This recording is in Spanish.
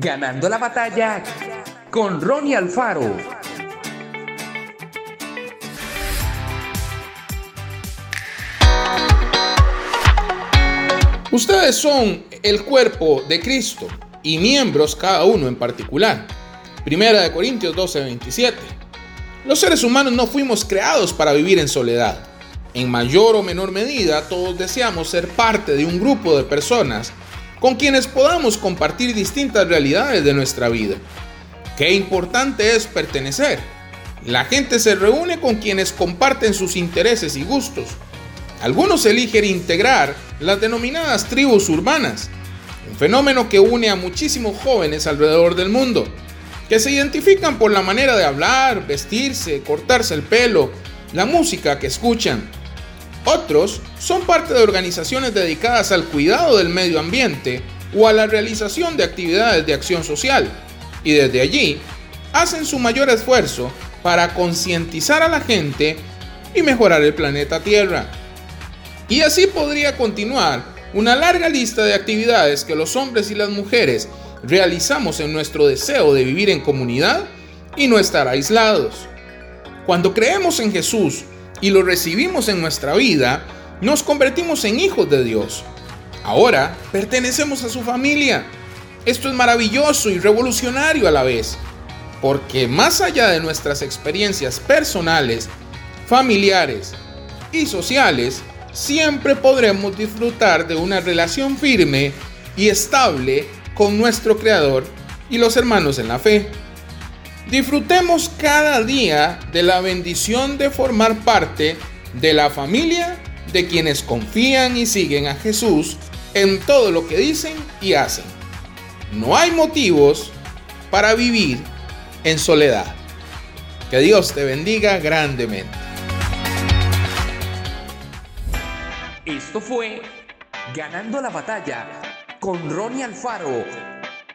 Ganando la batalla con Ronnie Alfaro. Ustedes son el cuerpo de Cristo y miembros cada uno en particular. Primera de Corintios 12, 27. Los seres humanos no fuimos creados para vivir en soledad. En mayor o menor medida, todos deseamos ser parte de un grupo de personas con quienes podamos compartir distintas realidades de nuestra vida. Qué importante es pertenecer. La gente se reúne con quienes comparten sus intereses y gustos. Algunos eligen integrar las denominadas tribus urbanas, un fenómeno que une a muchísimos jóvenes alrededor del mundo, que se identifican por la manera de hablar, vestirse, cortarse el pelo, la música que escuchan. Otros son parte de organizaciones dedicadas al cuidado del medio ambiente o a la realización de actividades de acción social, y desde allí hacen su mayor esfuerzo para concientizar a la gente y mejorar el planeta Tierra. Y así podría continuar una larga lista de actividades que los hombres y las mujeres realizamos en nuestro deseo de vivir en comunidad y no estar aislados. Cuando creemos en Jesús y lo recibimos en nuestra vida, nos convertimos en hijos de Dios. Ahora pertenecemos a su familia. Esto es maravilloso y revolucionario a la vez, porque más allá de nuestras experiencias personales, familiares y sociales, siempre podremos disfrutar de una relación firme y estable con nuestro Creador y los hermanos en la fe. Disfrutemos cada día de la bendición de formar parte de la familia de quienes confían y siguen a Jesús en todo lo que dicen y hacen. No hay motivos para vivir en soledad. Que Dios te bendiga grandemente. Esto fue Ganando la batalla con Ronnie Alfaro.